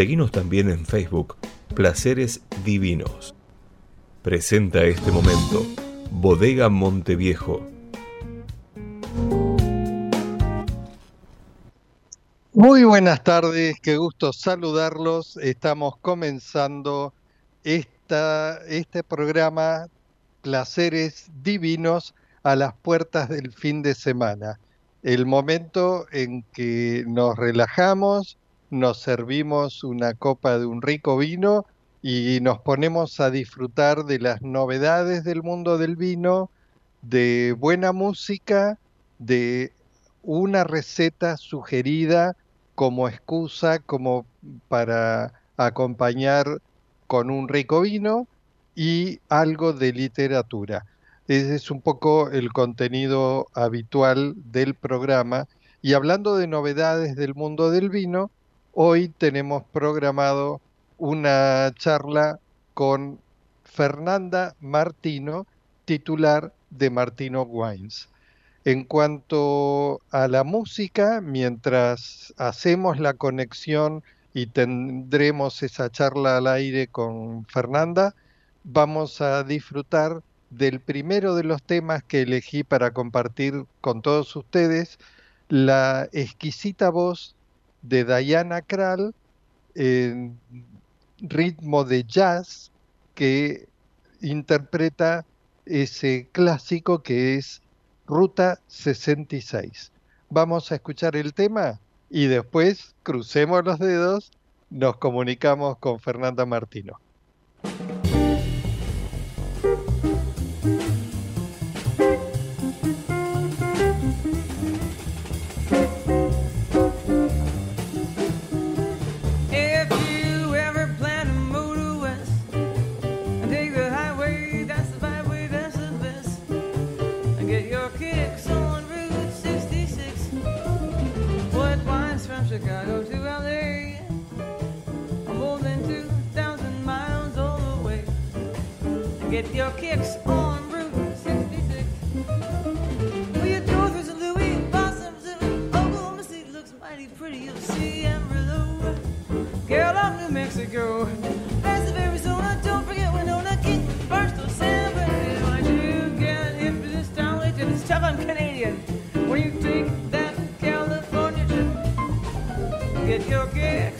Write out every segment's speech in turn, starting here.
Seguimos también en Facebook, Placeres Divinos. Presenta este momento, Bodega Monteviejo. Muy buenas tardes, qué gusto saludarlos. Estamos comenzando esta, este programa Placeres Divinos a las puertas del fin de semana. El momento en que nos relajamos, nos servimos una copa de un rico vino y nos ponemos a disfrutar de las novedades del mundo del vino, de buena música, de una receta sugerida como excusa, como para acompañar con un rico vino y algo de literatura. Ese es un poco el contenido habitual del programa. Y hablando de novedades del mundo del vino, Hoy tenemos programado una charla con Fernanda Martino, titular de Martino Wines. En cuanto a la música, mientras hacemos la conexión y tendremos esa charla al aire con Fernanda, vamos a disfrutar del primero de los temas que elegí para compartir con todos ustedes, la exquisita voz de Diana Krall en ritmo de jazz que interpreta ese clásico que es Ruta 66. Vamos a escuchar el tema y después crucemos los dedos, nos comunicamos con Fernanda Martino. On Route 66. Well, you go through St. Louis, Boston, Oklahoma City looks mighty pretty. You'll see Amarillo, girl of New Mexico. That's Arizona, don't forget Winona, King, Barstow, San Bernardino. You get hip to this town, till it's tough on Canadian. When you take that California trip, get your kicks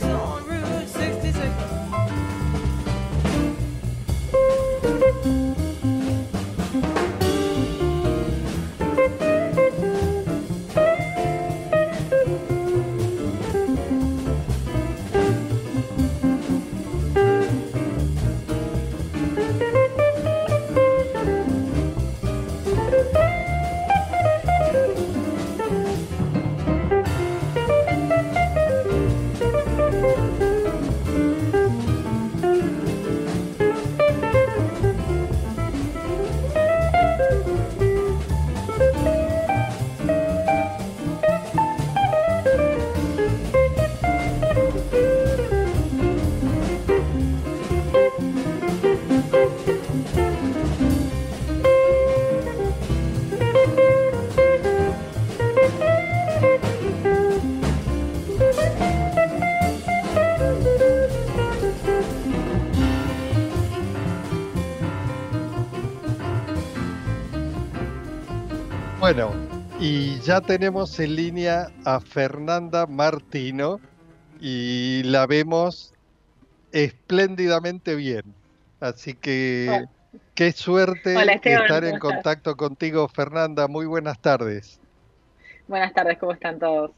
ya tenemos en línea a Fernanda Martino y la vemos espléndidamente bien. Así que qué suerte estar en contacto contigo, Fernanda. Muy buenas tardes. Buenas tardes, ¿cómo están todos?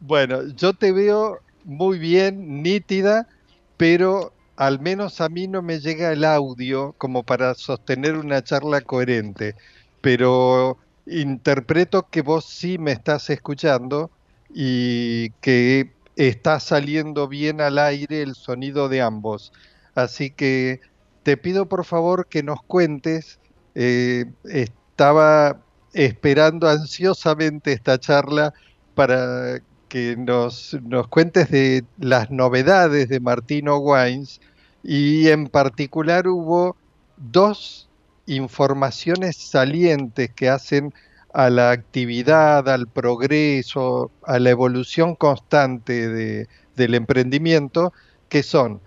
Bueno, yo te veo muy bien, nítida, pero al menos a mí no me llega el audio como para sostener una charla coherente, pero interpreto que vos sí me estás escuchando y que está saliendo bien al aire el sonido de ambos. Así que te pido por favor que nos cuentes, eh, estaba esperando ansiosamente esta charla para que nos, nos cuentes de las novedades de Martino Wines y en particular hubo dos informaciones salientes que hacen a la actividad, al progreso, a la evolución constante de- del emprendimiento, que son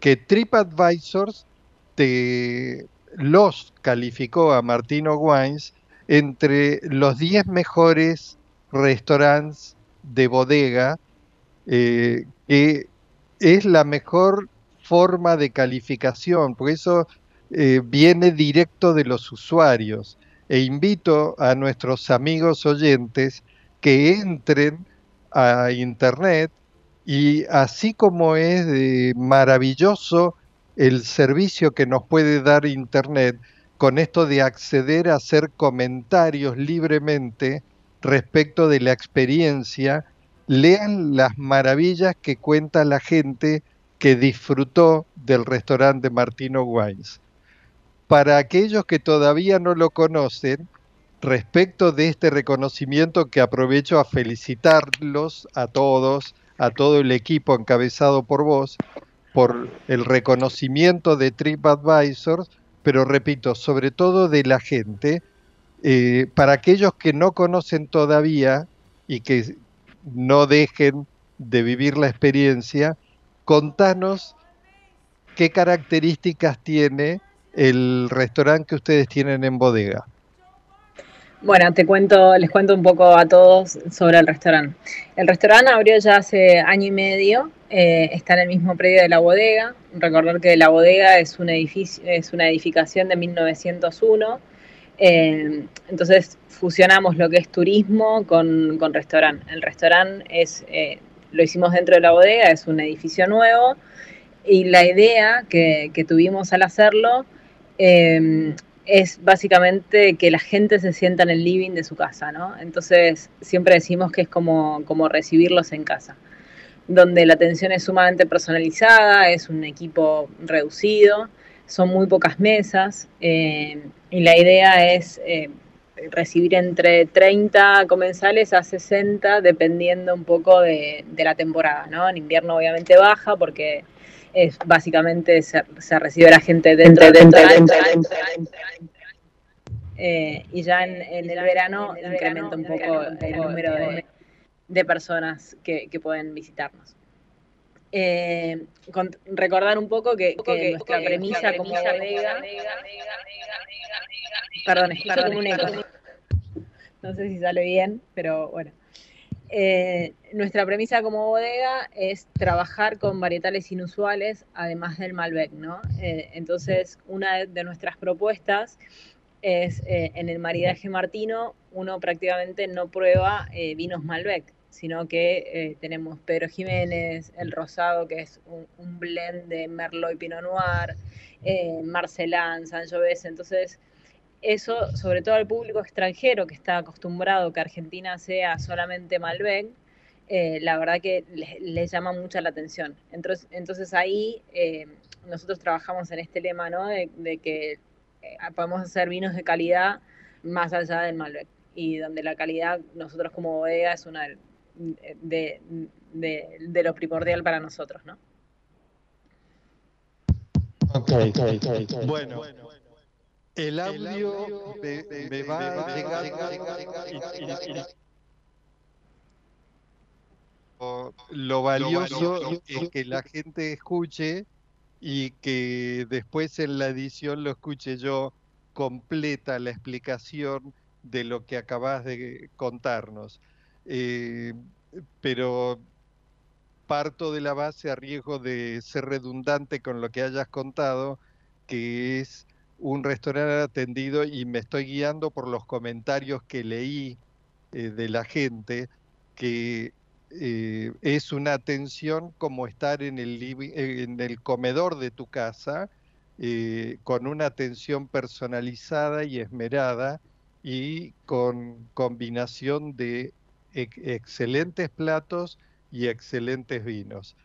que TripAdvisors te los calificó a Martino Wines entre los 10 mejores restaurantes de bodega, eh, que es la mejor forma de calificación, porque eso eh, viene directo de los usuarios. E invito a nuestros amigos oyentes que entren a internet y así como es maravilloso el servicio que nos puede dar internet con esto de acceder a hacer comentarios libremente respecto de la experiencia, lean las maravillas que cuenta la gente que disfrutó del restaurante Martino Wines. Para aquellos que todavía no lo conocen, respecto de este reconocimiento que aprovecho a felicitarlos a todos, a todo el equipo encabezado por vos, por el reconocimiento de TripAdvisor, pero repito, sobre todo de la gente, eh, para aquellos que no conocen todavía y que no dejen de vivir la experiencia, contanos qué características tiene el restaurante que ustedes tienen en bodega. Bueno, te cuento, les cuento un poco a todos sobre el restaurante. El restaurante abrió ya hace año y medio, eh, está en el mismo predio de la bodega. Recordar que la bodega es un edificio, es una edificación de 1901. eh, entonces fusionamos lo que es turismo con, con restaurante. El restaurante es, eh, lo hicimos dentro de la bodega, es un edificio nuevo. Y la idea que, que tuvimos al hacerlo eh, es básicamente que la gente se sienta en el living de su casa, ¿no? Entonces siempre decimos que es como, como recibirlos en casa, donde la atención es sumamente personalizada, es un equipo reducido, son muy pocas mesas eh, y la idea es eh, recibir entre 30 comensales a 60 dependiendo un poco de, de la temporada, ¿no? En invierno obviamente baja porque es básicamente se, se recibe la gente dentro, dentro, dentro, dentro, eh, y ya en, en el verano incrementa un poco el número de, de personas que, que, pueden visitarnos. Eh, con, recordar un poco que, nuestra premisa como bodega... Perdón, escucho como un eco. No sé si sale bien, pero bueno. Eh, nuestra premisa como bodega es trabajar con varietales inusuales, además del Malbec, ¿no? Eh, entonces, una de nuestras propuestas es eh, en el maridaje martino, uno prácticamente no prueba vinos Malbec, sino que tenemos Pedro Jiménez, el Rosado, que es un, un blend de Merlot y Pinot Noir, Marcelán, Sangiovese, entonces eso, sobre todo al público extranjero que está acostumbrado que Argentina sea solamente Malbec, eh, la verdad que les, les, llama mucho la atención. Entonces, entonces ahí eh, nosotros trabajamos en este lema, ¿no? De, de que eh, podemos hacer vinos de calidad más allá del Malbec y donde la calidad nosotros como bodega es una de, de, de lo primordial para nosotros, ¿no? Okay, okay, okay, okay. Bueno, bueno, el audio, me, va a llegar, lo valioso es que la gente escuche y que después en la edición lo escuche yo completa la explicación de lo que acabas de contarnos. Eh, pero parto de la base a riesgo de ser redundante con lo que hayas contado, que es un restaurante atendido y me estoy guiando por los comentarios que leí eh, de la gente, que eh, es una atención como estar en el, el comedor de tu casa, eh, con una atención personalizada y esmerada y con combinación de ex- excelentes platos y excelentes vinos.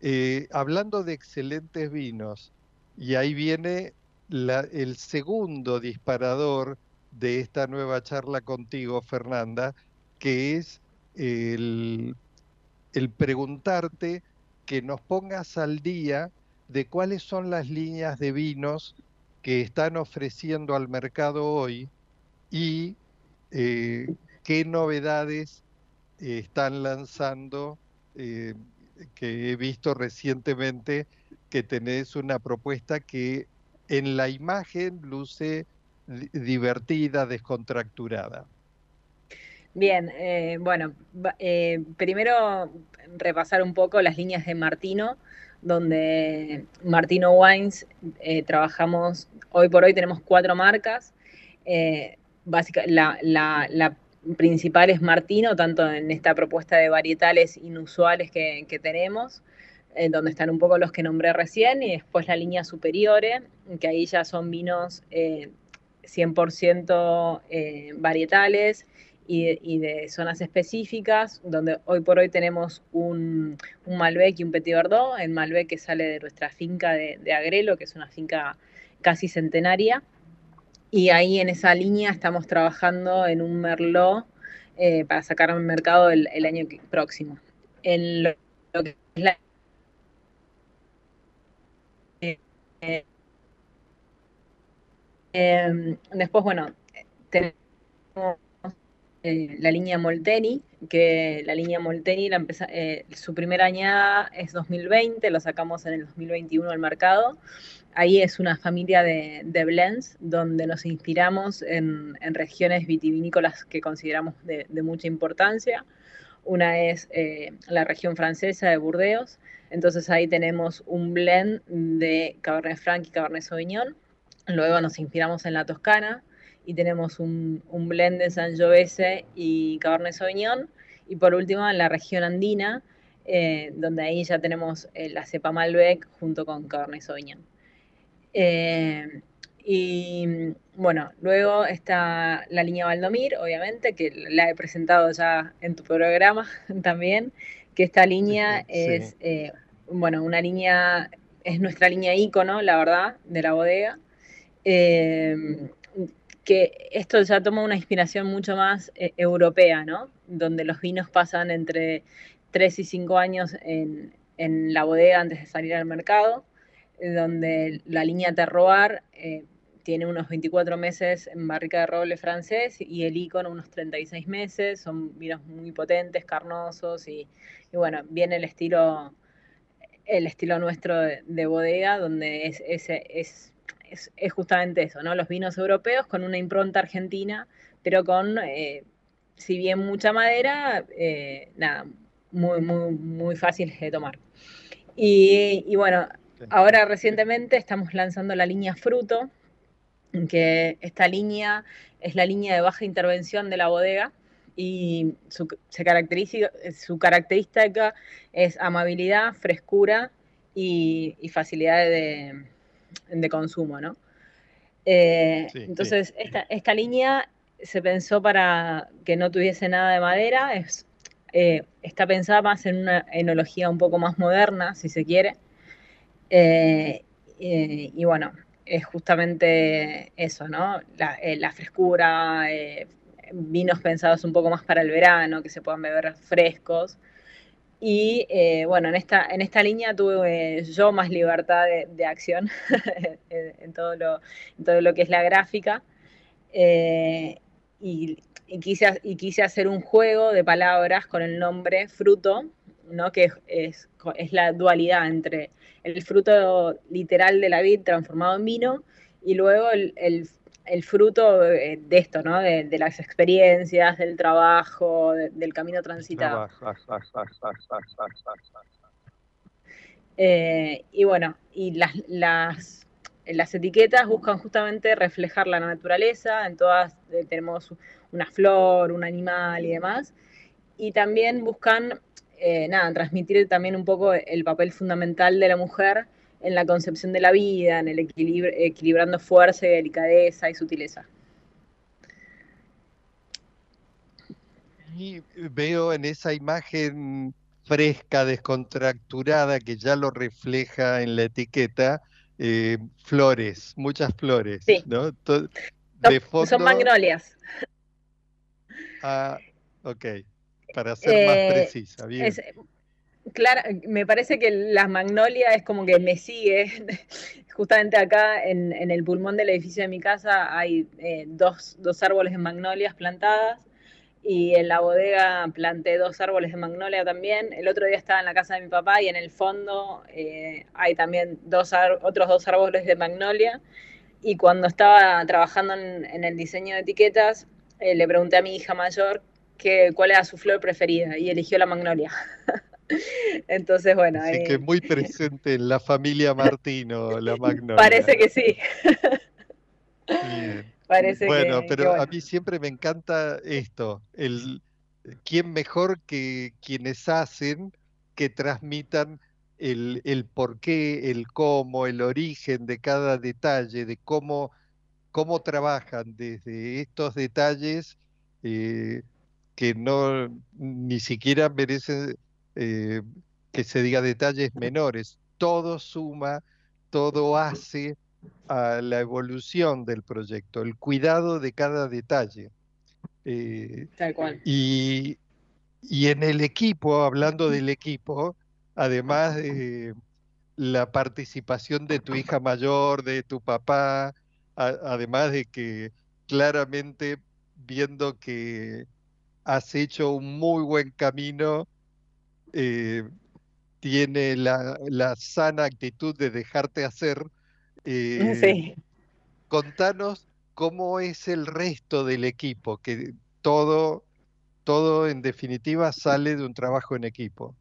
Eh, hablando de excelentes vinos, y ahí viene el segundo disparador de esta nueva charla contigo, Fernanda, que es el, el preguntarte que nos pongas al día de cuáles son las líneas de vinos que están ofreciendo al mercado hoy y eh, qué novedades eh, están lanzando, eh, que he visto recientemente que tenés una propuesta que en la imagen luce di- divertida, descontracturada. Bien, eh, bueno, eh, primero repasar un poco las líneas de Martino, donde Martino Wines eh, trabajamos, hoy por hoy tenemos cuatro marcas. eh, la, principal es Martino, tanto en esta propuesta de varietales inusuales que tenemos, eh, donde están un poco los que nombré recién, y después la línea Superiore, que ahí ya son vinos eh, 100% eh, varietales y de, y de zonas específicas, donde hoy por hoy tenemos un, un Malbec y un Petit Verdot, el Malbec que sale de nuestra finca de, de Agrelo, que es una finca casi centenaria, y ahí en esa línea estamos trabajando en un Merlot eh, para sacar al mercado el, el año próximo. En lo, lo que es la... eh, después, bueno, tenemos eh, la línea Molteni, que la línea Molteni, la eh, su primera añada es 2020, la sacamos en el 2021 al mercado. Ahí es una familia de, blends donde nos inspiramos en, regiones vitivinícolas que consideramos de, mucha importancia. Una es la región francesa de Burdeos, entonces ahí tenemos un blend de Cabernet Franc y Cabernet Sauvignon. Luego nos inspiramos en la Toscana, y tenemos un, un blend de Sangiovese y Cabernet Sauvignon. Y por último, en la región andina, eh, donde ahí ya tenemos eh, la cepa Malbec junto con Cabernet Sauvignon. Eh, y bueno, luego está la línea Valdomir, obviamente, que la he presentado ya en tu programa también, que esta línea Sí. es, eh, bueno, una línea, es nuestra línea ícono, la verdad, de la bodega. Eh, que esto ya toma una inspiración mucho más eh, europea, ¿no? Donde los vinos pasan entre 3 y 5 años en, en la bodega antes de salir al mercado, donde la línea Terroir tiene unos 24 meses en barrica de roble francés y el Icono unos 36 meses, son vinos muy potentes, carnosos y, y bueno, viene el estilo, el estilo nuestro de, de bodega, donde es, es, es es, es, justamente eso, ¿no? Los vinos europeos con una impronta argentina, pero con, eh, si bien mucha madera, eh, nada, muy, muy, muy fáciles de tomar. Y, y, bueno, ahora recientemente estamos lanzando la línea Fruto, que esta línea es la línea de baja intervención de la bodega y su, se caracteriza, su característica es amabilidad, frescura y, y facilidad de de consumo, ¿no? Eh, sí, entonces, sí. Esta, esta, línea se pensó para que no tuviese nada de madera, es, eh, está pensada más en una enología un poco más moderna, si se quiere, eh, y bueno, es justamente eso, ¿no? La, eh, la frescura, vinos pensados un poco más para el verano, que se puedan beber frescos, y eh, bueno, en esta, en esta línea tuve eh, yo más libertad de, acción en, todo lo, todo lo que es la gráfica. Eh, y, y, quise, y quise hacer un juego de palabras con el nombre fruto, ¿no? que es, es, la dualidad entre el fruto literal de la vid transformado en vino y luego el, el el fruto de esto, ¿no? De, de, las experiencias, del trabajo, de, del camino transitado. Eh, y bueno, y las, las, las, etiquetas buscan justamente reflejar la naturaleza, en todas eh, tenemos una flor, un animal y demás, y también buscan eh, nada, transmitir también un poco el papel fundamental de la mujer en la concepción de la vida, en el equilibrio, equilibrando fuerza, y delicadeza y sutileza. Y veo en esa imagen fresca, descontracturada, que ya lo refleja en la etiqueta, eh, flores, muchas flores, Sí. ¿no? De son magnolias. ah, ok, para ser más Eh, precisa, bien. Es, clara- me parece que las magnolias es como que me sigue. Justamente acá en, en el pulmón del edificio de mi casa hay eh, dos, dos árboles de magnolias plantadas y en la bodega planté dos árboles de magnolia también. El otro día estaba en la casa de mi papá y en el fondo eh, hay también dos otros dos árboles de magnolia. Y cuando estaba trabajando en, en el diseño de etiquetas, eh, le pregunté a mi hija mayor que, cuál era su flor preferida y eligió la magnolia. Entonces, bueno, Así eh, que muy presente en la familia Martino, la magnolia. parece que sí. Bien. Parece Bueno, que, pero que a bueno. mí siempre me encanta esto, el quién mejor que quienes hacen que transmitan el, el porqué, el cómo, el origen de cada detalle, de cómo, cómo trabajan desde estos detalles eh, que no ni siquiera merecen eh, que se diga detalles menores. Todo suma, todo hace a la evolución del proyecto, el cuidado de cada detalle. Eh, Tal cual. y, y en el equipo, hablando del equipo, además de la participación de tu hija mayor, de tu papá, a- además de que claramente viendo que has hecho un muy buen camino, eh, tiene la, la sana actitud de dejarte hacer. eh, Sí. contanos cómo es el resto del equipo, que todo, todo en definitiva sale de un trabajo en equipo.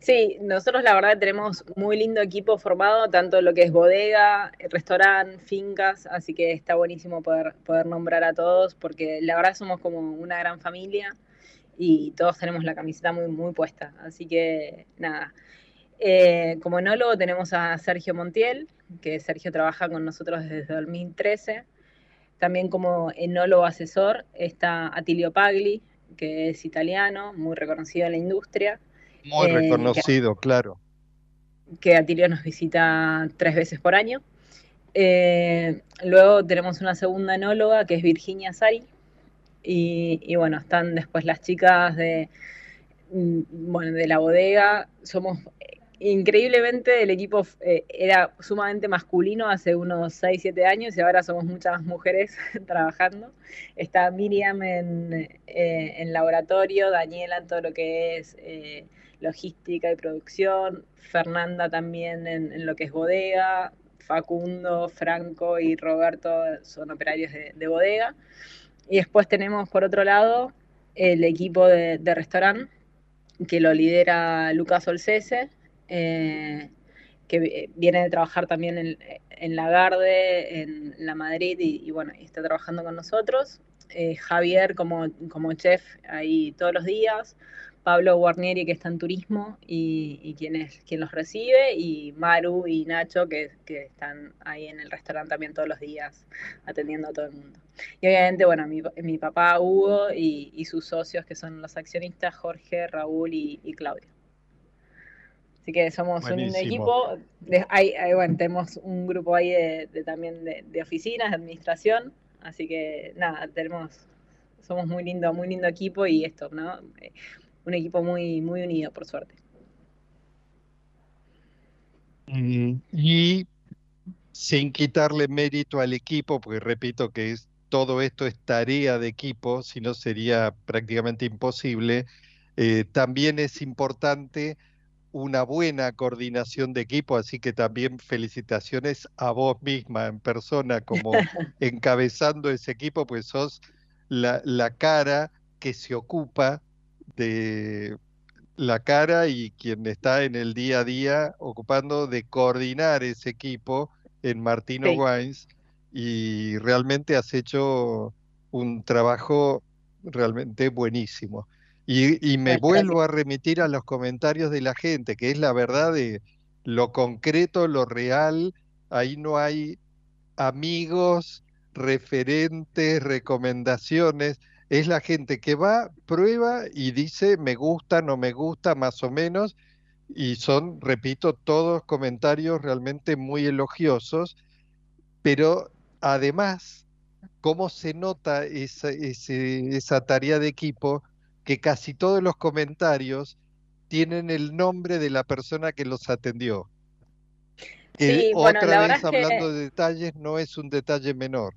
Sí, nosotros la verdad tenemos muy lindo equipo formado, tanto lo que es bodega, restaurante, fincas, así que está buenísimo poder, poder nombrar a todos, porque la verdad somos como una gran familia y todos tenemos la camiseta muy, muy puesta. Así que nada. Eh, como enólogo tenemos a Sergio Montiel, que Sergio trabaja con nosotros desde 2013. También como enólogo asesor está Atilio Pagli, que es italiano, muy reconocido en la industria Muy Eh, que- reconocido, claro. que Atilio nos visita tres veces por año. Eh, luego tenemos una segunda enóloga que es Virginia Sari. Y, y bueno, están después las chicas de, mm, bueno, de la bodega. Somos eh, increíblemente el equipo eh, era sumamente masculino hace unos 6, 7 años y ahora somos muchas más mujeres trabajando. Está Miriam en, eh, en laboratorio, Daniela en todo lo que es logística y producción, Fernanda también en, lo que es bodega, Facundo, Franco y Roberto son operarios de, de bodega. Y después tenemos por otro lado el equipo de, de restaurante que lo lidera Lucas Olcese, eh, que vi- viene de trabajar también en, en Lagarde, en La Madrid, y, y bueno, está trabajando con nosotros. Eh, Javier como, como chef ahí todos los días. Pablo Guarnieri, que está en turismo y, y quien, es, quien los recibe, y Maru y Nacho, que, que están ahí en el restaurante también todos los días atendiendo a todo el mundo. Y obviamente, bueno, mi, mi papá Hugo y, y sus socios, que son los accionistas, Jorge, Raúl y, y Claudio. Así que somos un Buenísimo. equipo. De- hay- hay- bueno, tenemos un grupo ahí de, de también de, de oficinas, de administración. Así que nada, tenemos, somos muy lindo, muy lindo equipo y esto, ¿no? Un equipo muy, muy unido, por suerte. Mm, Y sin quitarle mérito al equipo, porque repito que es, todo esto es tarea de equipo, si no sería prácticamente imposible, eh, también es importante una buena coordinación de equipo, así que también felicitaciones a vos misma en persona como encabezando ese equipo, pues sos la, la cara que se ocupa de la cara y quien está en el día a día ocupando de coordinar ese equipo en Martino Sí. Wines y realmente has hecho un trabajo realmente buenísimo. Y, y me vuelvo a remitir a los comentarios de la gente, que es la verdad de lo concreto, lo real. Ahí no hay amigos, referentes, recomendaciones. Es la gente que va, prueba y dice me gusta, no me gusta, más o menos. Y son, repito, todos comentarios realmente muy elogiosos. Pero además, ¿cómo se nota esa, esa tarea de equipo? Que casi todos los comentarios tienen el nombre de la persona que los atendió. Que Sí, bueno, otra vez que hablando de detalles, no es un detalle menor.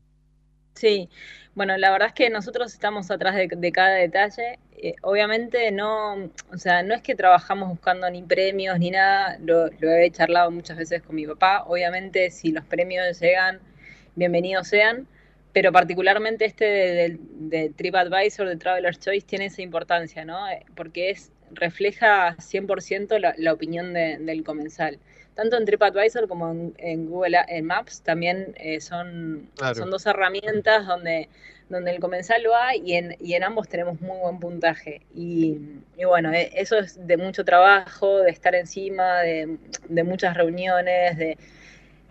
Sí, bueno, la verdad es que nosotros estamos atrás de, cada detalle. Eh, obviamente no, o sea, no es que trabajamos buscando ni premios ni nada, lo, he charlado muchas veces con mi papá. Obviamente si los premios llegan, bienvenidos sean, pero particularmente este de, de- de TripAdvisor, de Traveler's Choice, tiene esa importancia, ¿no? Eh, Porque es, refleja 100% la, la opinión de- del comensal. Tanto en TripAdvisor como en, en Google en Maps también eh, son, Claro. son dos herramientas donde, donde el comensal va y en, y en ambos tenemos muy buen puntaje. Y, y bueno, eh, eso es de mucho trabajo, de estar encima, de, de muchas reuniones, de,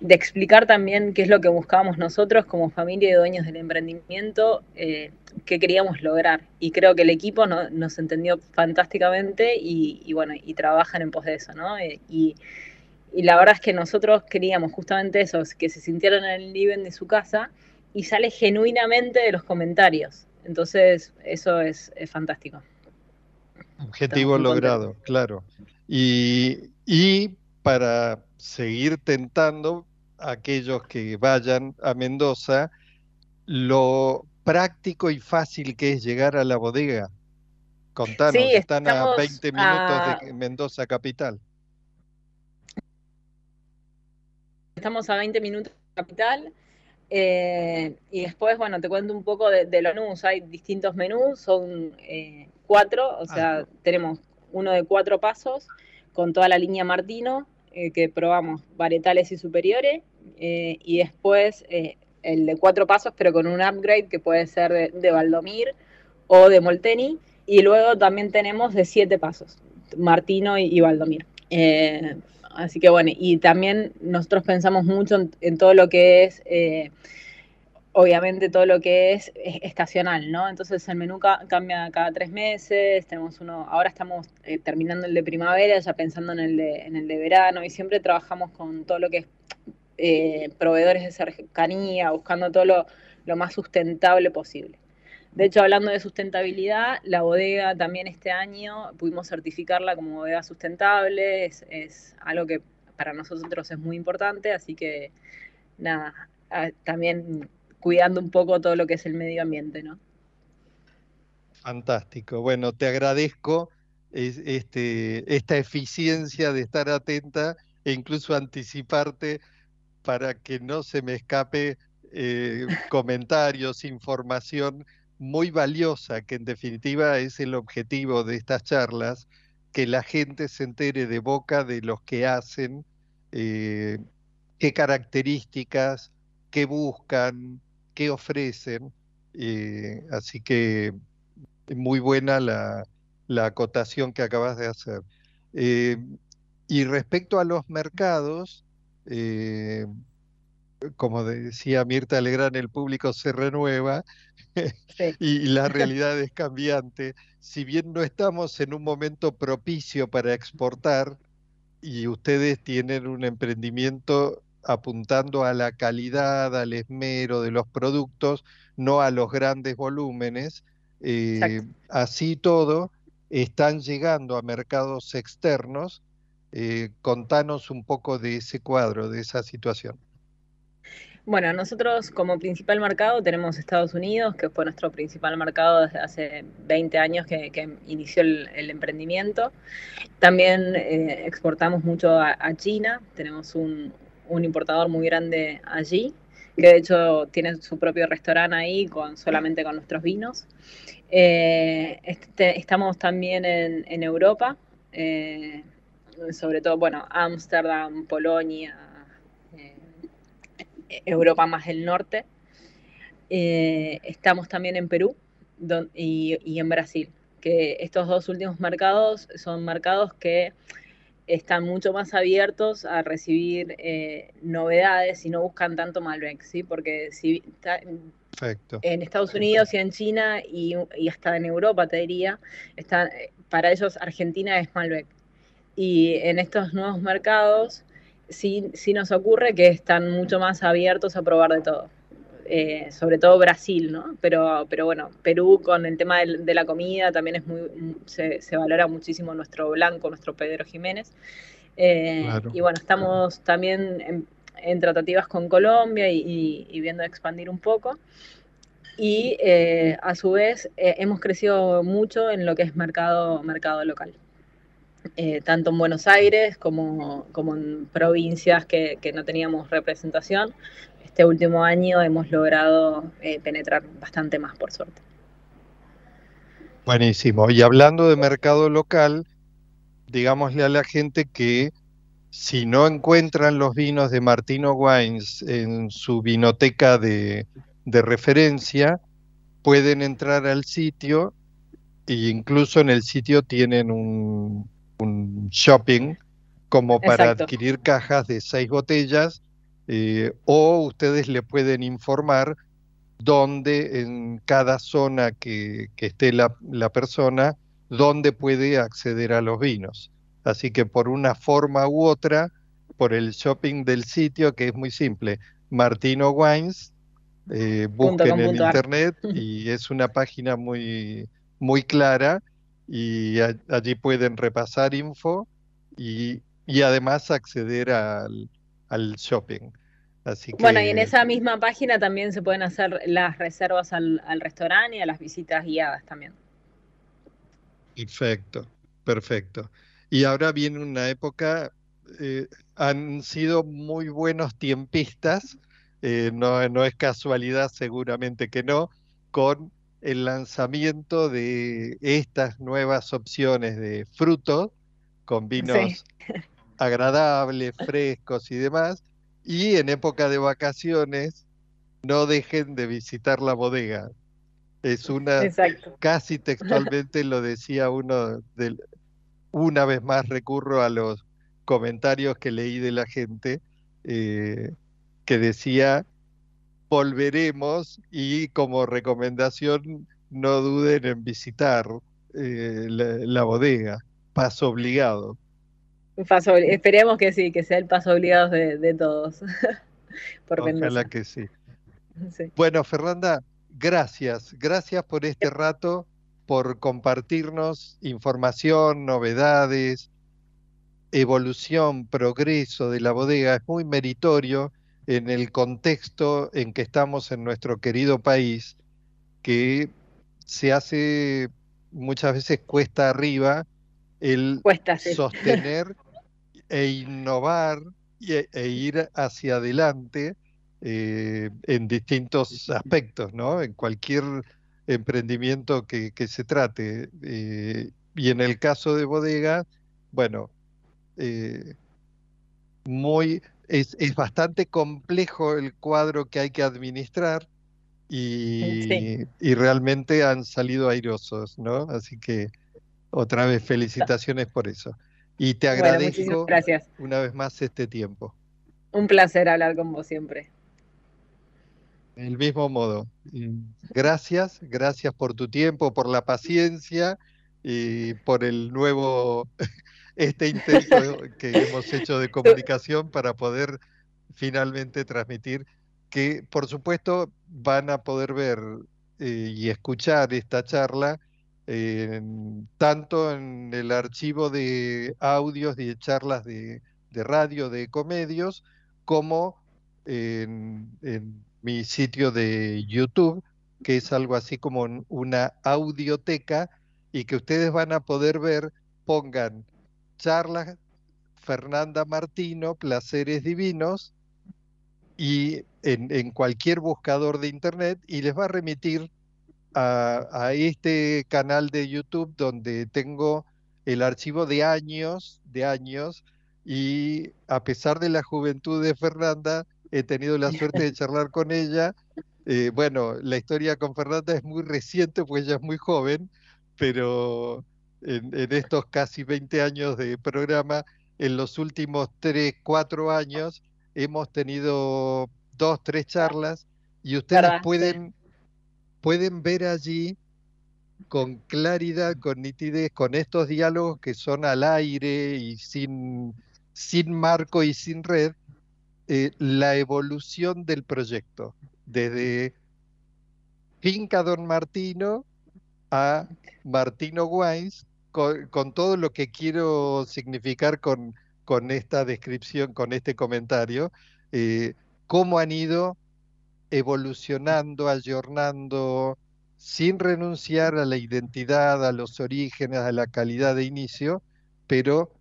de explicar también qué es lo que buscábamos nosotros como familia y dueños del emprendimiento, eh, qué queríamos lograr. Y creo que el equipo no- nos entendió fantásticamente y, y bueno, y trabajan en pos de eso, ¿no? Eh, y, y la verdad es que nosotros queríamos justamente eso, que se sintieran en el living de su casa y sale genuinamente de los comentarios. Entonces, eso es, es fantástico. Objetivo logrado, claro. Y, y para seguir tentando a aquellos que vayan a Mendoza, lo práctico y fácil que es llegar a la bodega. Contanos, Sí, están a estamos 20 minutos a- de Mendoza capital. Estamos a 20 minutos de capital. eh, y después, bueno, te cuento un poco de, de los menús. Hay distintos menús, son eh, cuatro, o sea, tenemos uno de cuatro pasos con toda la línea Martino, eh, que probamos varietales y superiores, eh, y después el de cuatro pasos, pero con un upgrade que puede ser de, de Valdomir o de Molteni, y luego también tenemos de siete pasos, Martino y, y Valdomir. Así que bueno, y también nosotros pensamos mucho en, todo lo que es, eh, obviamente todo lo que es, es estacional, ¿no? Entonces el menú ca- cambia cada tres meses, tenemos uno, ahora estamos eh, terminando el de primavera, ya pensando en el de, en el de verano, y siempre trabajamos con todo lo que es eh, proveedores de cercanía, buscando todo lo, lo más sustentable posible. De hecho, hablando de sustentabilidad, la bodega también este año pudimos certificarla como bodega sustentable, es, algo que para nosotros es muy importante, así que nada, también cuidando un poco todo lo que es el medio ambiente, ¿no? Fantástico. Bueno, te agradezco es- este, esta eficiencia de estar atenta e incluso anticiparte para que no se me escape eh, comentarios, información muy valiosa, que en definitiva es el objetivo de estas charlas, que la gente se entere de boca de los que hacen, eh, qué características, qué buscan, qué ofrecen. eh, así que muy buena la, la acotación que acabas de hacer. Eh, y respecto a los mercados, como decía Mirta Legrand, el público se renueva Sí. y la realidad es cambiante. Si bien no estamos en un momento propicio para exportar y ustedes tienen un emprendimiento apuntando a la calidad, al esmero de los productos, no a los grandes volúmenes, eh, así todo, están llegando a mercados externos. Eh, contanos un poco de ese cuadro, de esa situación. Bueno, nosotros como principal mercado tenemos Estados Unidos, que fue nuestro principal mercado desde hace 20 años que, que inició el, el emprendimiento. También eh, exportamos mucho a, a China, tenemos un, un importador muy grande allí, que de hecho tiene su propio restaurante ahí con, solamente con nuestros vinos. Eh, este, estamos también en, en Europa, eh, sobre todo, bueno, Ámsterdam, Polonia, eh, Europa más del norte. Eh, estamos también en Perú don- y, y en Brasil. que estos dos últimos mercados son mercados que están mucho más abiertos a recibir eh, novedades y no buscan tanto Malbec, ¿sí? Porque si ta- en Estados Unidos y en China y, y hasta en Europa, te diría, está, para ellos Argentina es Malbec. Y en estos nuevos mercados sí, sí nos ocurre que están mucho más abiertos a probar de todo. Eh, sobre todo Brasil, ¿no? Pero, pero bueno, Perú con el tema del- de, la comida también es muy, se, se valora muchísimo nuestro blanco, nuestro Pedro Jiménez. Eh, Claro. Y bueno, estamos también en, en tratativas con Colombia y, y- y viendo de expandir un poco. Y eh, a su vez eh, hemos crecido mucho en lo que es mercado, mercado local. Eh, tanto en Buenos Aires como, en provincias que, que no teníamos representación. Este último año hemos logrado eh, penetrar bastante más, por suerte. Buenísimo. Y hablando de mercado local, digámosle a la gente que si no encuentran los vinos de Martino Wines en su vinoteca de, de referencia, pueden entrar al sitio e incluso en el sitio tienen un, un shopping como para Exacto. adquirir cajas de seis botellas eh, o ustedes le pueden informar dónde en cada zona que, que esté la, la persona, dónde puede acceder a los vinos. Así que por una forma u otra, por el shopping del sitio, que es muy simple, Martino Wines, eh, busquen en internet y es una página muy, muy clara y a- allí pueden repasar info y, y además acceder al, al shopping. Así Bueno, y en que- esa misma página también se pueden hacer las reservas al, al restaurante y a las visitas guiadas también. Perfecto, perfecto. Y ahora viene una época, eh, han sido muy buenos tiempistas, eh, no, no es casualidad, seguramente que no, con el lanzamiento de estas nuevas opciones de frutos, con vinos agradables, frescos y demás. Y en época de vacaciones, no dejen de visitar la bodega. Es una, Exacto. casi textualmente lo decía uno una vez más recurro a los comentarios que leí de la gente eh, que decía volveremos y como recomendación no duden en visitar eh, la, la bodega, paso obligado. Paso esperemos que sí, que sea el paso obligado de, de todos. Por Ojalá Mendoza. que sí. Sí. Bueno, Fernanda, gracias. Gracias por este rato, por compartirnos información, novedades, evolución, progreso de la bodega. Es muy meritorio en el contexto en que estamos en nuestro querido país, que se hace muchas veces cuesta arriba el Cuesta, sí. sostener e innovar e, e ir hacia adelante eh, en distintos aspectos, ¿no? En cualquier emprendimiento que, que se trate. Eh, y en el caso de bodega, bueno, eh, muy, es, es bastante complejo el cuadro que hay que administrar y, Sí. y realmente han salido airosos, ¿no? Así que otra vez felicitaciones por eso. Y te Bueno, agradezco gracias. una vez más este tiempo. Un placer hablar con vos siempre. Del mismo modo, y gracias, gracias por tu tiempo, por la paciencia y por el nuevo, este intento que hemos hecho de comunicación para poder finalmente transmitir, que por supuesto van a poder ver eh, y escuchar esta charla tanto en el archivo de audios y de charlas de, de radio de Ecomedios, como en, en mi sitio de YouTube, que es algo así como un- una audioteca y que ustedes van a poder ver, pongan charlas Fernanda Martino, Placeres Divinos, y en, en cualquier buscador de internet y les va a remitir a, a este canal de YouTube donde tengo el archivo de años, de años, y a pesar de la juventud de Fernanda, he tenido la suerte de charlar con ella. Eh, bueno, la historia con Fernanda es muy reciente, pues ella es muy joven, pero en, en estos casi 20 años de programa, en los últimos 3, 4 años, hemos tenido dos, tres charlas y ustedes pueden, pueden ver allí con claridad, con nitidez, con estos diálogos que son al aire y sin, sin marco y sin red, eh, la evolución del proyecto, desde Finca Don Martino a Martino Wines, con, con todo lo que quiero significar con, con esta descripción, con este comentario, eh, cómo han ido evolucionando, ayornando, sin renunciar a la identidad, a los orígenes, a la calidad de inicio, pero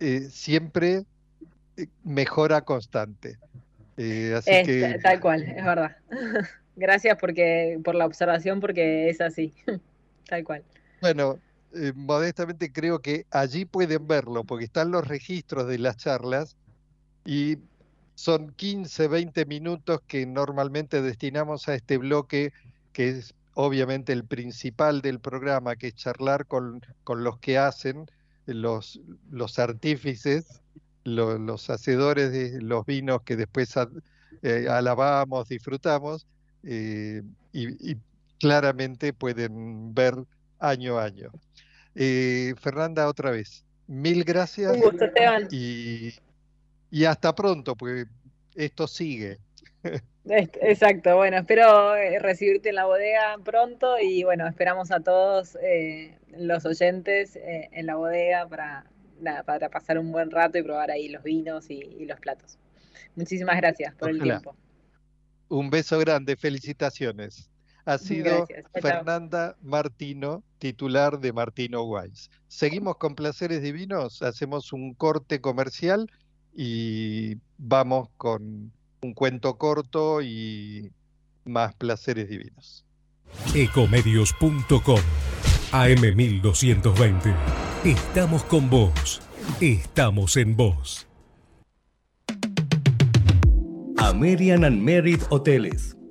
eh, siempre eh, mejora constante. Eh, así Es que tal cual, es verdad. Gracias porque, por la observación, porque es así. Tal cual. Bueno, eh, modestamente creo que allí pueden verlo, porque están los registros de las charlas y son 15, 20 minutos que normalmente destinamos a este bloque, que es obviamente el principal del programa, que es charlar con, con los que hacen, los, los artífices, lo- los hacedores de los vinos que después eh, alabamos, disfrutamos, eh, y claramente pueden ver año a año. Eh, Fernanda, otra vez, mil gracias Un gusto, Esteban. y, y hasta pronto, porque esto sigue. Exacto, bueno, espero eh, recibirte en la bodega pronto y bueno, esperamos a todos eh, los oyentes eh, en la bodega para, nada, para pasar un buen rato y probar ahí los vinos y, y los platos. Muchísimas gracias por el tiempo. Un beso grande, felicitaciones. Ha sido Gracias. Fernanda Martino, titular de Martino Wines. Seguimos con Placeres Divinos, hacemos un corte comercial y vamos con un cuento corto y más Placeres Divinos. Ecomedios.com AM1220. Estamos con vos. Estamos en vos. American and Merit Hoteles.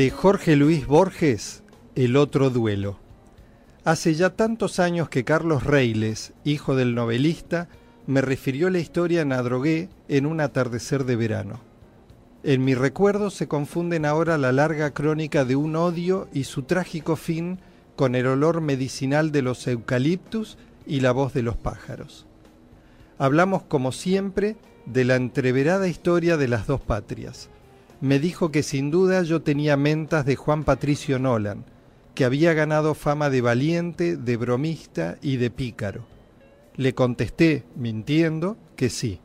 De Jorge Luis Borges, El otro duelo. Hace ya tantos años que Carlos Reiles, hijo del novelista, me refirió la historia en Adrogué en un atardecer de verano. En mi recuerdo se confunden ahora la larga crónica de un odio y su trágico fin con el olor medicinal de los eucaliptus y la voz de los pájaros. Hablamos como siempre de la entreverada historia de las dos patrias. Me dijo que sin duda yo tenía mentas de Juan Patricio Nolan, que había ganado fama de valiente, de bromista y de pícaro. Le contesté, mintiendo, que sí.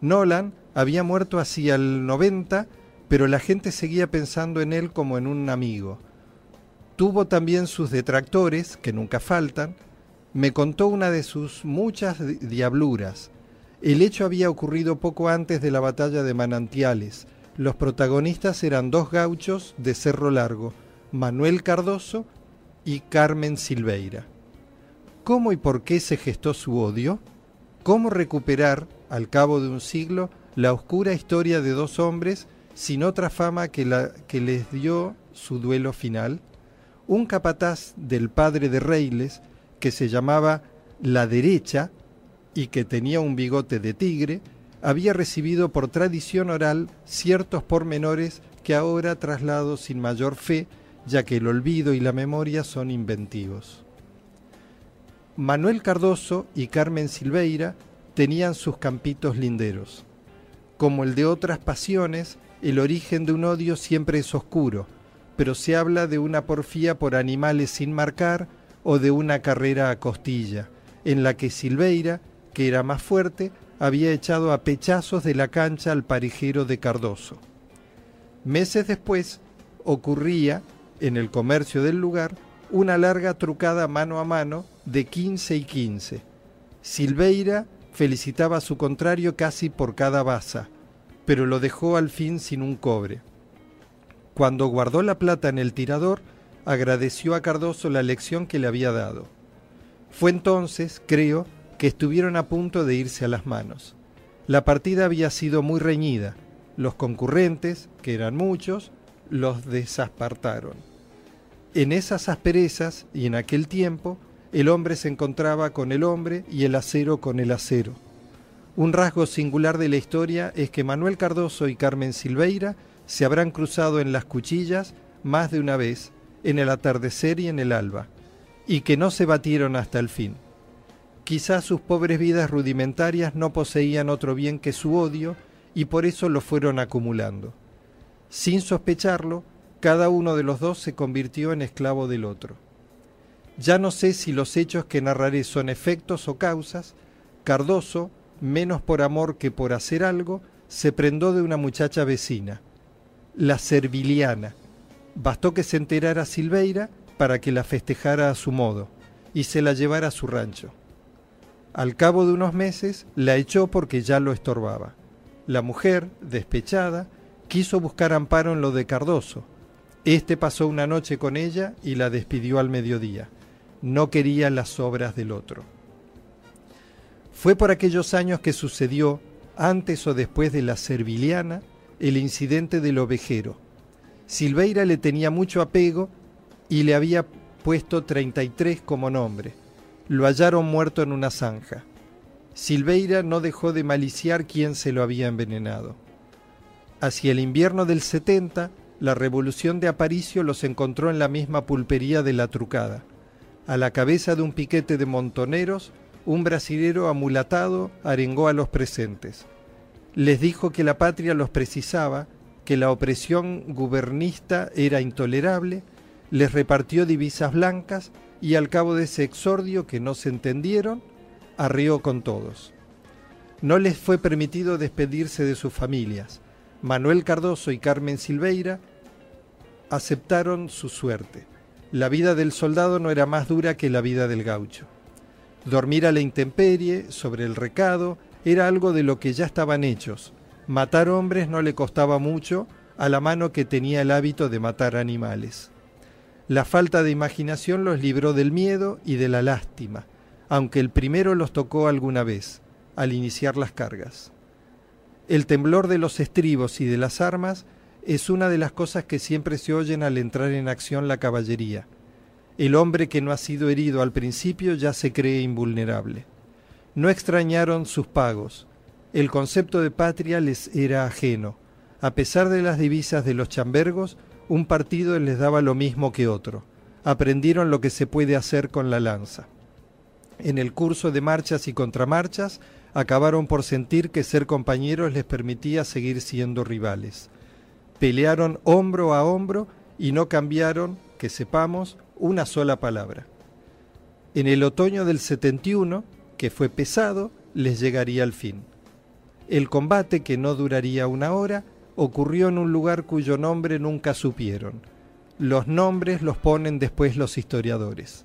Nolan había muerto hacia el 90, pero la gente seguía pensando en él como en un amigo. Tuvo también sus detractores, que nunca faltan. Me contó una de sus muchas di- diabluras. El hecho había ocurrido poco antes de la batalla de Manantiales. Los protagonistas eran dos gauchos de Cerro Largo, Manuel Cardoso y Carmen Silveira. ¿Cómo y por qué se gestó su odio? ¿Cómo recuperar, al cabo de un siglo, la oscura historia de dos hombres sin otra fama que la que les dio su duelo final? Un capataz del padre de Reiles, que se llamaba La Derecha y que tenía un bigote de tigre, había recibido por tradición oral ciertos pormenores que ahora traslado sin mayor fe, ya que el olvido y la memoria son inventivos. Manuel Cardoso y Carmen Silveira tenían sus campitos linderos. Como el de otras pasiones, el origen de un odio siempre es oscuro, pero se habla de una porfía por animales sin marcar o de una carrera a costilla, en la que Silveira, que era más fuerte, había echado a pechazos de la cancha al parejero de Cardoso. Meses después ocurría, en el comercio del lugar, una larga trucada mano a mano de 15 y 15. Silveira felicitaba a su contrario casi por cada baza, pero lo dejó al fin sin un cobre. Cuando guardó la plata en el tirador, agradeció a Cardoso la lección que le había dado. Fue entonces, creo, que estuvieron a punto de irse a las manos. La partida había sido muy reñida. Los concurrentes, que eran muchos, los desaspartaron. En esas asperezas y en aquel tiempo, el hombre se encontraba con el hombre y el acero con el acero. Un rasgo singular de la historia es que Manuel Cardoso y Carmen Silveira se habrán cruzado en las cuchillas más de una vez, en el atardecer y en el alba, y que no se batieron hasta el fin. Quizás sus pobres vidas rudimentarias no poseían otro bien que su odio y por eso lo fueron acumulando. Sin sospecharlo, cada uno de los dos se convirtió en esclavo del otro. Ya no sé si los hechos que narraré son efectos o causas, Cardoso, menos por amor que por hacer algo, se prendó de una muchacha vecina, la Serviliana. Bastó que se enterara Silveira para que la festejara a su modo y se la llevara a su rancho. Al cabo de unos meses la echó porque ya lo estorbaba. La mujer, despechada, quiso buscar amparo en lo de Cardoso. Este pasó una noche con ella y la despidió al mediodía. No quería las obras del otro. Fue por aquellos años que sucedió, antes o después de la Serviliana, el incidente del ovejero. Silveira le tenía mucho apego y le había puesto 33 como nombre lo hallaron muerto en una zanja. Silveira no dejó de maliciar quien se lo había envenenado. Hacia el invierno del 70, la revolución de Aparicio los encontró en la misma pulpería de la trucada. A la cabeza de un piquete de montoneros, un brasilero amulatado arengó a los presentes. Les dijo que la patria los precisaba, que la opresión gubernista era intolerable, les repartió divisas blancas y al cabo de ese exordio que no se entendieron, arrió con todos. No les fue permitido despedirse de sus familias. Manuel Cardoso y Carmen Silveira aceptaron su suerte. La vida del soldado no era más dura que la vida del gaucho. Dormir a la intemperie, sobre el recado, era algo de lo que ya estaban hechos. Matar hombres no le costaba mucho a la mano que tenía el hábito de matar animales. La falta de imaginación los libró del miedo y de la lástima, aunque el primero los tocó alguna vez, al iniciar las cargas. El temblor de los estribos y de las armas es una de las cosas que siempre se oyen al entrar en acción la caballería. El hombre que no ha sido herido al principio ya se cree invulnerable. No extrañaron sus pagos. El concepto de patria les era ajeno. A pesar de las divisas de los chambergos, un partido les daba lo mismo que otro. Aprendieron lo que se puede hacer con la lanza. En el curso de marchas y contramarchas, acabaron por sentir que ser compañeros les permitía seguir siendo rivales. Pelearon hombro a hombro y no cambiaron, que sepamos, una sola palabra. En el otoño del 71, que fue pesado, les llegaría el fin. El combate, que no duraría una hora, ocurrió en un lugar cuyo nombre nunca supieron. Los nombres los ponen después los historiadores.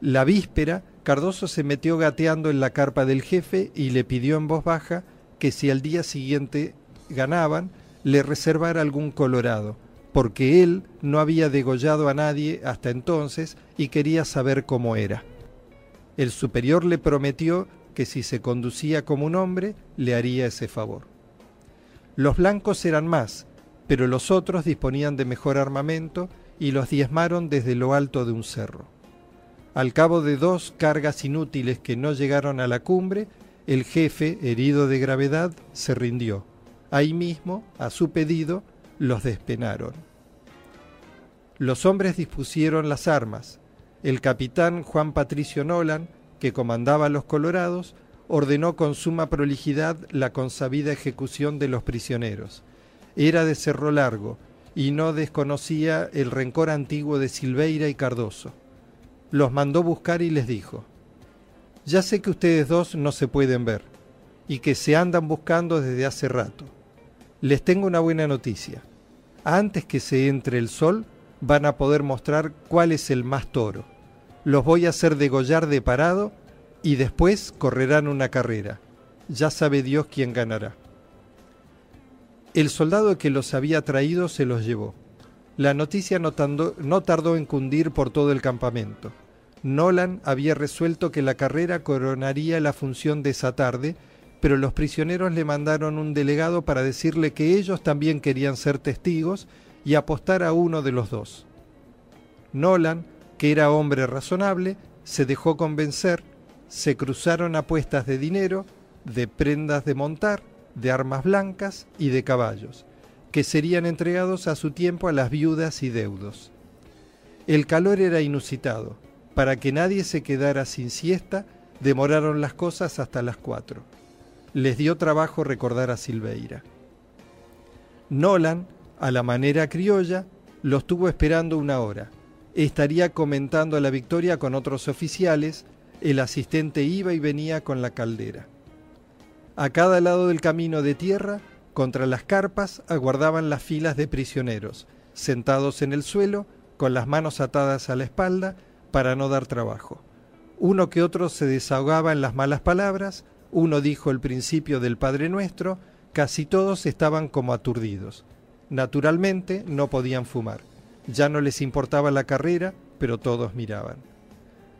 La víspera, Cardoso se metió gateando en la carpa del jefe y le pidió en voz baja que si al día siguiente ganaban, le reservara algún colorado, porque él no había degollado a nadie hasta entonces y quería saber cómo era. El superior le prometió que si se conducía como un hombre, le haría ese favor. Los blancos eran más, pero los otros disponían de mejor armamento y los diezmaron desde lo alto de un cerro. Al cabo de dos cargas inútiles que no llegaron a la cumbre, el jefe, herido de gravedad, se rindió. Ahí mismo, a su pedido, los despenaron. Los hombres dispusieron las armas. El capitán Juan Patricio Nolan, que comandaba a los colorados, ordenó con suma prolijidad la consabida ejecución de los prisioneros. Era de Cerro Largo y no desconocía el rencor antiguo de Silveira y Cardoso. Los mandó buscar y les dijo, ya sé que ustedes dos no se pueden ver y que se andan buscando desde hace rato. Les tengo una buena noticia. Antes que se entre el sol, van a poder mostrar cuál es el más toro. Los voy a hacer degollar de parado y después correrán una carrera. Ya sabe Dios quién ganará. El soldado que los había traído se los llevó. La noticia no, tardó, en cundir por todo el campamento. Nolan había resuelto que la carrera coronaría la función de esa tarde, pero los prisioneros le mandaron un delegado para decirle que ellos también querían ser testigos y apostar a uno de los dos. Nolan, que era hombre razonable, se dejó convencer, se cruzaron apuestas de dinero, de prendas de montar, de armas blancas y de caballos, que serían entregados a su tiempo a las viudas y deudos. El calor era inusitado. Para que nadie se quedara sin siesta, demoraron las cosas hasta las cuatro. Les dio trabajo recordar a Silveira. Nolan, a la manera criolla, los tuvo esperando una hora. Estaría comentando la victoria con otros oficiales, el asistente iba y venía con la caldera. A cada lado del camino de tierra, contra las carpas, aguardaban las filas de prisioneros, sentados en el suelo, con las manos atadas a la espalda, para no dar trabajo. Uno que otro se desahogaba en las malas palabras, uno dijo el principio del Padre Nuestro, casi todos estaban como aturdidos. Naturalmente no podían fumar. Ya no les importaba la carrera, pero todos miraban.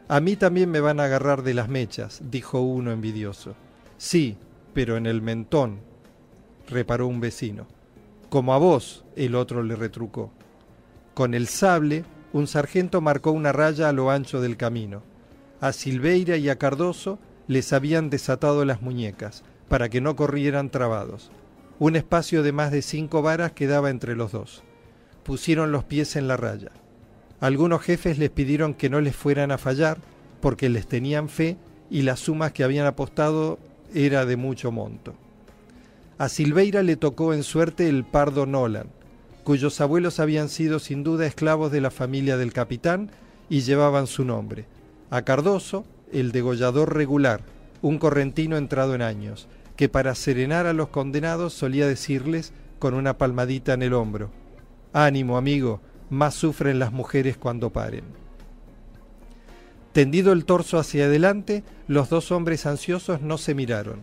A mí también me van a agarrar de las mechas, dijo uno envidioso. Sí, pero en el mentón, reparó un vecino. Como a vos, el otro le retrucó. Con el sable, un sargento marcó una raya a lo ancho del camino. A Silveira y a Cardoso les habían desatado las muñecas, para que no corrieran trabados. Un espacio de más de cinco varas quedaba entre los dos. Pusieron los pies en la raya. Algunos jefes les pidieron que no les fueran a fallar, porque les tenían fe y las sumas que habían apostado era de mucho monto. A Silveira le tocó en suerte el pardo Nolan, cuyos abuelos habían sido sin duda esclavos de la familia del capitán y llevaban su nombre. A Cardoso, el degollador regular, un correntino entrado en años, que para serenar a los condenados solía decirles con una palmadita en el hombro, Ánimo, amigo, más sufren las mujeres cuando paren. Tendido el torso hacia adelante, los dos hombres ansiosos no se miraron.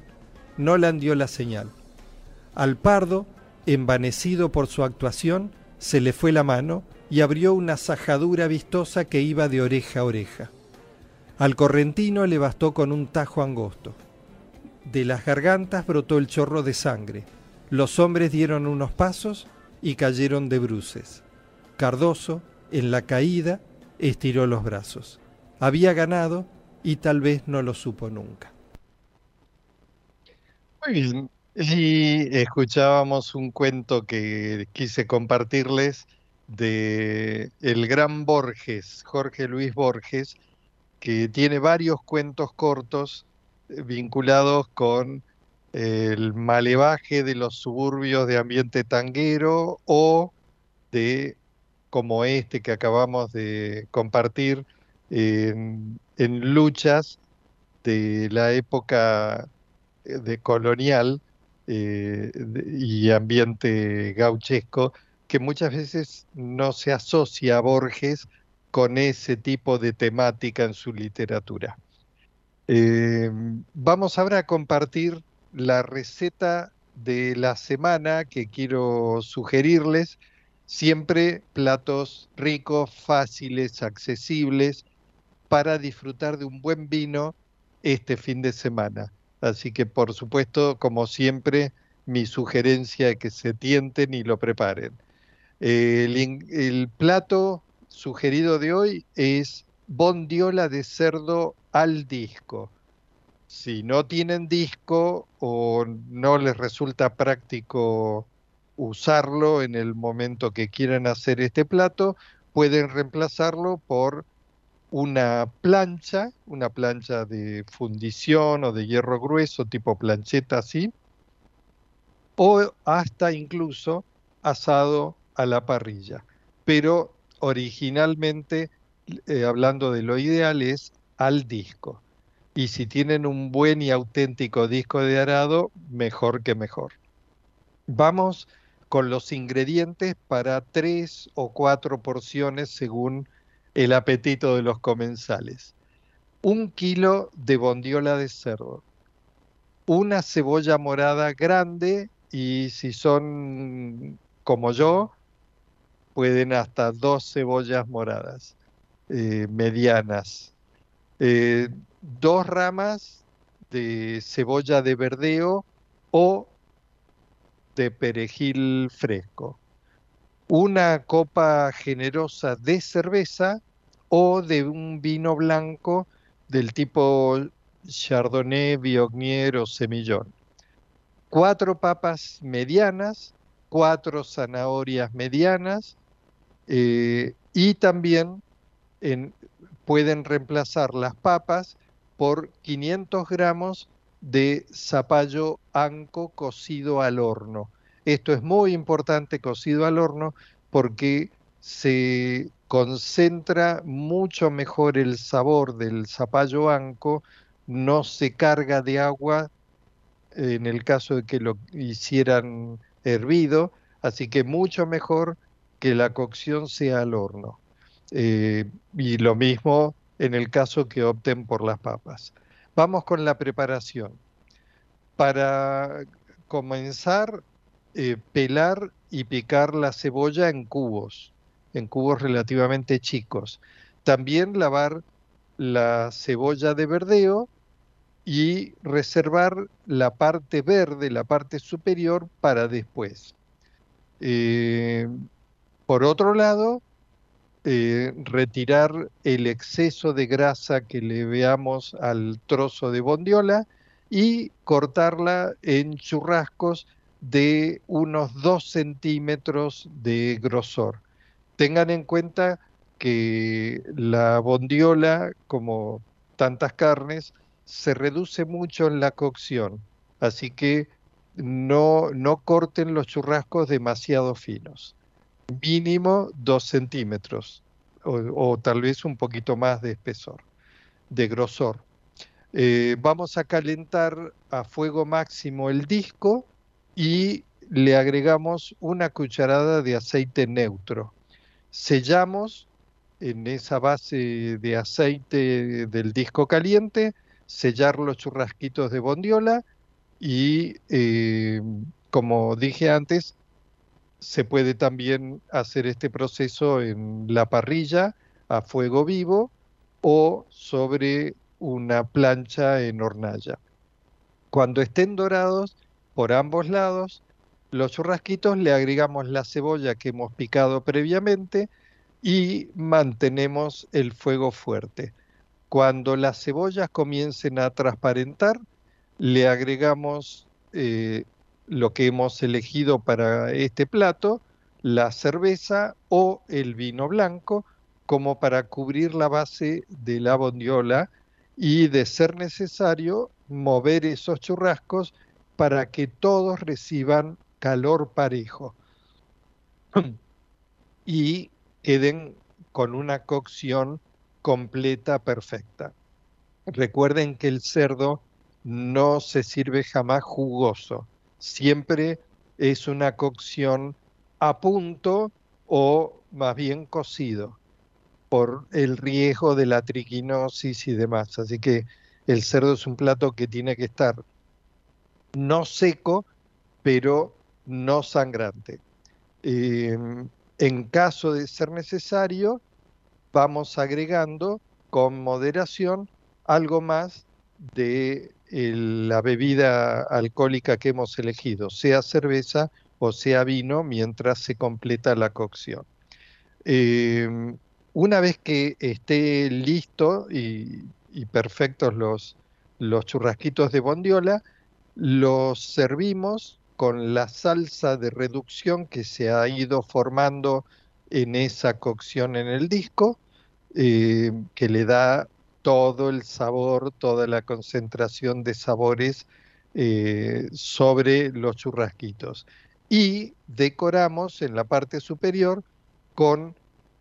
Nolan dio la señal. Al pardo, envanecido por su actuación, se le fue la mano y abrió una sajadura vistosa que iba de oreja a oreja. Al correntino le bastó con un tajo angosto. De las gargantas brotó el chorro de sangre. Los hombres dieron unos pasos y cayeron de bruces. Cardoso, en la caída, estiró los brazos. Había ganado y tal vez no lo supo nunca. Muy bien. Y escuchábamos un cuento que quise compartirles de el gran Borges, Jorge Luis Borges, que tiene varios cuentos cortos eh, vinculados con el malevaje de los suburbios de ambiente tanguero o de como este que acabamos de compartir en, luchas de la época eh, de colonial eh, y ambiente gauchesco que muchas veces no se asocia a Borges con ese tipo de temática en su literatura. Eh, vamos ahora a compartir la receta de la semana que quiero sugerirles, siempre platos ricos, fáciles, accesibles, para disfrutar de un buen vino este fin de semana. Así que por supuesto, como siempre, mi sugerencia es que se tienten y lo preparen. El, el plato sugerido de hoy es bondiola de cerdo al disco. Si no tienen disco o no les resulta práctico usarlo en el momento que quieran hacer este plato, pueden reemplazarlo por una plancha, una plancha de fundición o de hierro grueso, tipo plancheta así, o hasta incluso asado a la parrilla. Pero originalmente, eh, hablando de lo ideal, es al disco. Y si tienen un buen y auténtico disco de arado, mejor que mejor. Vamos con los ingredientes para tres o cuatro porciones según el apetito de los comensales. Un kilo de bondiola de cerdo. Una cebolla morada grande y si son como yo, pueden hasta dos cebollas moradas eh, medianas. Eh, dos ramas de cebolla de verdeo o de perejil fresco. Una copa generosa de cerveza o de un vino blanco del tipo Chardonnay, Viognier o Semillón. Cuatro papas medianas, cuatro zanahorias medianas eh, y también en, pueden reemplazar las papas por 500 gramos de zapallo anco cocido al horno. Esto es muy importante cocido al horno porque se concentra mucho mejor el sabor del zapallo anco, no se carga de agua en el caso de que lo hicieran hervido, así que mucho mejor que la cocción sea al horno. Eh, y lo mismo en el caso que opten por las papas. Vamos con la preparación. Para comenzar, eh, pelar y picar la cebolla en cubos, en cubos relativamente chicos. También lavar la cebolla de verdeo y reservar la parte verde, la parte superior, para después. Eh, por otro lado, eh, retirar el exceso de grasa que le veamos al trozo de bondiola y cortarla en churrascos de unos 2 centímetros de grosor. Tengan en cuenta que la bondiola, como tantas carnes, se reduce mucho en la cocción, así que no, no corten los churrascos demasiado finos mínimo dos centímetros o, tal vez un poquito más de espesor, de grosor. Eh, vamos a calentar a fuego máximo el disco y le agregamos una cucharada de aceite neutro. Sellamos en esa base de aceite del disco caliente, sellar los churrasquitos de bondiola y, eh, como dije antes, se puede también hacer este proceso en la parrilla a fuego vivo o sobre una plancha en hornalla. Cuando estén dorados por ambos lados, los churrasquitos le agregamos la cebolla que hemos picado previamente y mantenemos el fuego fuerte. Cuando las cebollas comiencen a transparentar, le agregamos eh, lo que hemos elegido para este plato, la cerveza o el vino blanco, como para cubrir la base de la bondiola y, de ser necesario, mover esos churrascos para que todos reciban calor parejo y queden con una cocción completa perfecta. Recuerden que el cerdo no se sirve jamás jugoso, siempre es una cocción a punto o más bien cocido por el riesgo de la triquinosis y demás. Así que el cerdo es un plato que tiene que estar no seco, pero no sangrante. Em, en caso de ser necesario, vamos agregando con moderación algo más de la bebida alcohólica que hemos elegido, sea cerveza o sea vino, mientras se completa la cocción. Em, una vez que esté listo y, perfectos los, los churrasquitos de bondiola, los servimos con la salsa de reducción que se ha ido formando en esa cocción en el disco, eh, que le da todo el sabor, toda la concentración de sabores eh, sobre los churrasquitos. Y decoramos en la parte superior con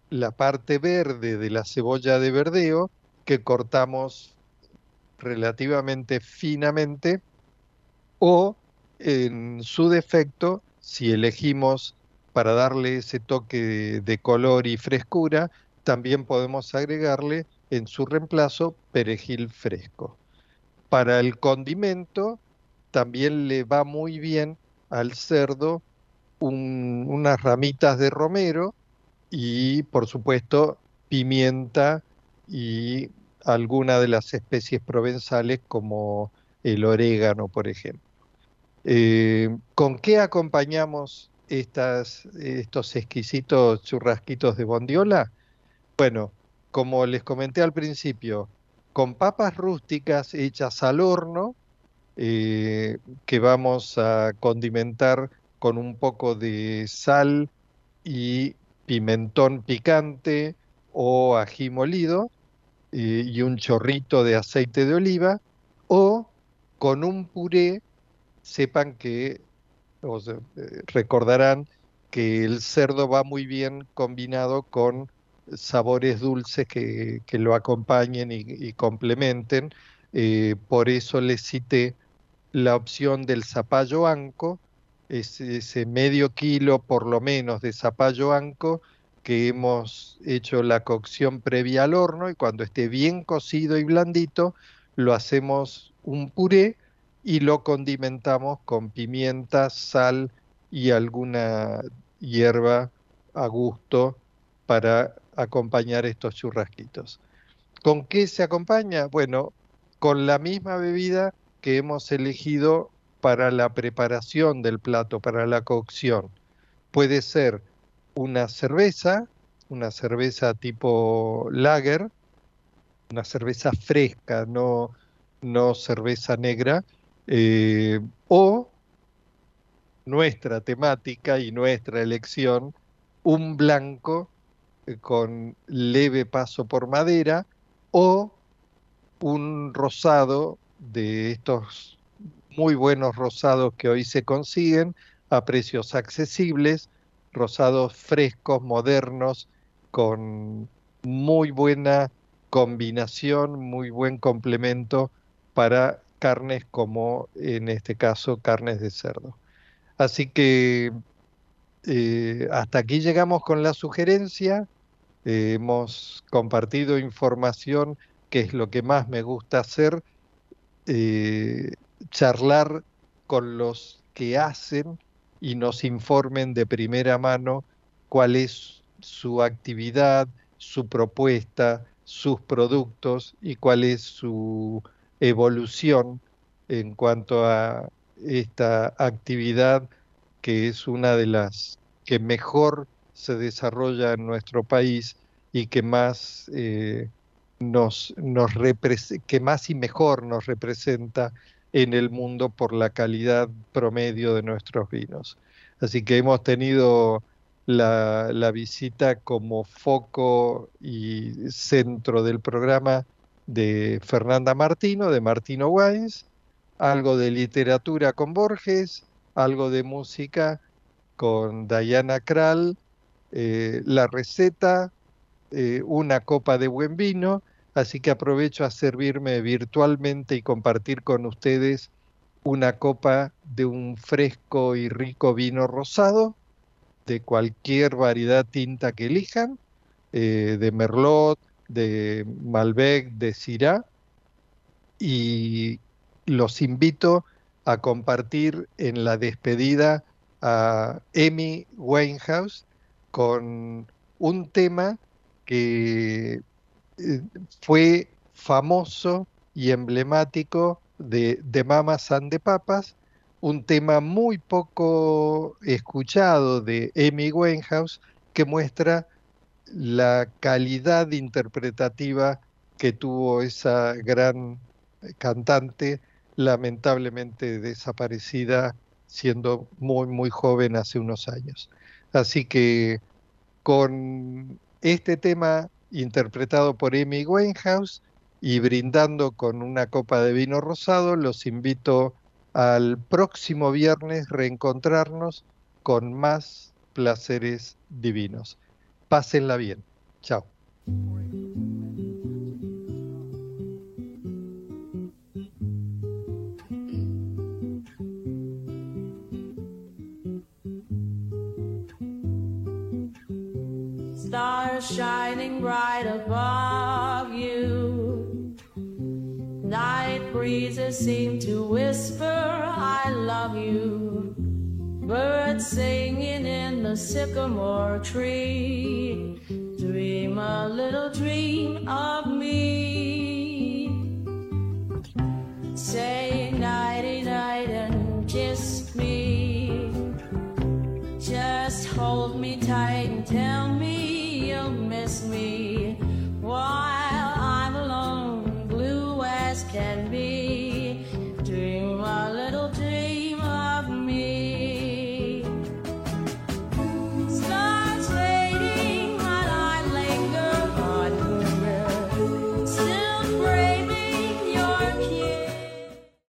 la parte verde de la cebolla de verdeo que cortamos relativamente finamente o en su defecto, si elegimos para darle ese toque de color y frescura, también podemos agregarle en su reemplazo perejil fresco. Para el condimento también le va muy bien al cerdo unas ramitas de romero y por supuesto pimienta y alguna de las especies provenzales como el orégano, por ejemplo. Eh, ¿Con qué acompañamos estas, estos exquisitos churrasquitos de bondiola? Bueno, como les comenté al principio, con papas rústicas hechas al horno, eh, que vamos a condimentar con un poco de sal y pimentón picante o ají molido eh, y un chorrito de aceite de oliva o con un puré sepan que, eh, recordarán que el cerdo va muy bien combinado con sabores dulces que, lo acompañen y, complementen. Eh, por eso les cité la opción del zapallo anco, ese medio kilo por lo menos de zapallo anco que hemos hecho la cocción previa al horno y cuando esté bien cocido y blandito lo hacemos un puré y lo condimentamos con pimienta, sal y alguna hierba a gusto para acompañar estos churrasquitos. ¿Con qué se acompaña? Bueno, con la misma bebida que hemos elegido para la preparación del plato, para la cocción. Puede ser una cerveza, una cerveza tipo lager, una cerveza fresca, no, no cerveza negra, eh, o nuestra temática y nuestra elección, un blanco con leve paso por madera o un rosado de estos muy buenos rosados que hoy se consiguen a precios accesibles, rosados frescos, modernos, con muy buena combinación, muy buen complemento para carnes como en este caso carnes de cerdo. Así que eh, hasta aquí llegamos con la sugerencia. Eh, hemos compartido información que es lo que más me gusta hacer, eh, charlar con los que hacen y nos informen de primera mano cuál es su actividad, su propuesta, sus productos y cuál es su evolución en cuanto a esta actividad que es una de las que mejor se desarrolla en nuestro país y que más eh, nos, que más y mejor nos representa en el mundo por la calidad promedio de nuestros vinos. Así que hemos tenido la, visita como foco y centro del programa de Fernanda Martino, de Martino Wines, algo de literatura con Borges, algo de música con Diana Kral, eh, la receta, eh, una copa de buen vino, así que aprovecho a servirme virtualmente y compartir con ustedes una copa de un fresco y rico vino rosado, de cualquier variedad tinta que elijan, eh, de Merlot, de Malbec, de Syrah, y los invito a compartir en la despedida a Amy Winehouse con un tema que eh, fue famoso y emblemático de, de Mamas and the Papas, un tema muy poco escuchado de Amy Winehouse que muestra la calidad interpretativa que tuvo esa gran cantante, lamentablemente desaparecida siendo muy, muy joven hace unos años. Así que con este tema interpretado por Amy Winehouse y brindando con una copa de vino rosado, los invito al próximo viernes reencontrarnos con más placeres divinos. Pásenla bien. Chao. Shining bright above you. Night breezes seem to whisper, I love you. Birds singing in the sycamore tree. Dream a little dream of me. Say nighty night and kiss me. Just hold me tight and tell me miss me while I'm alone, blue as can be.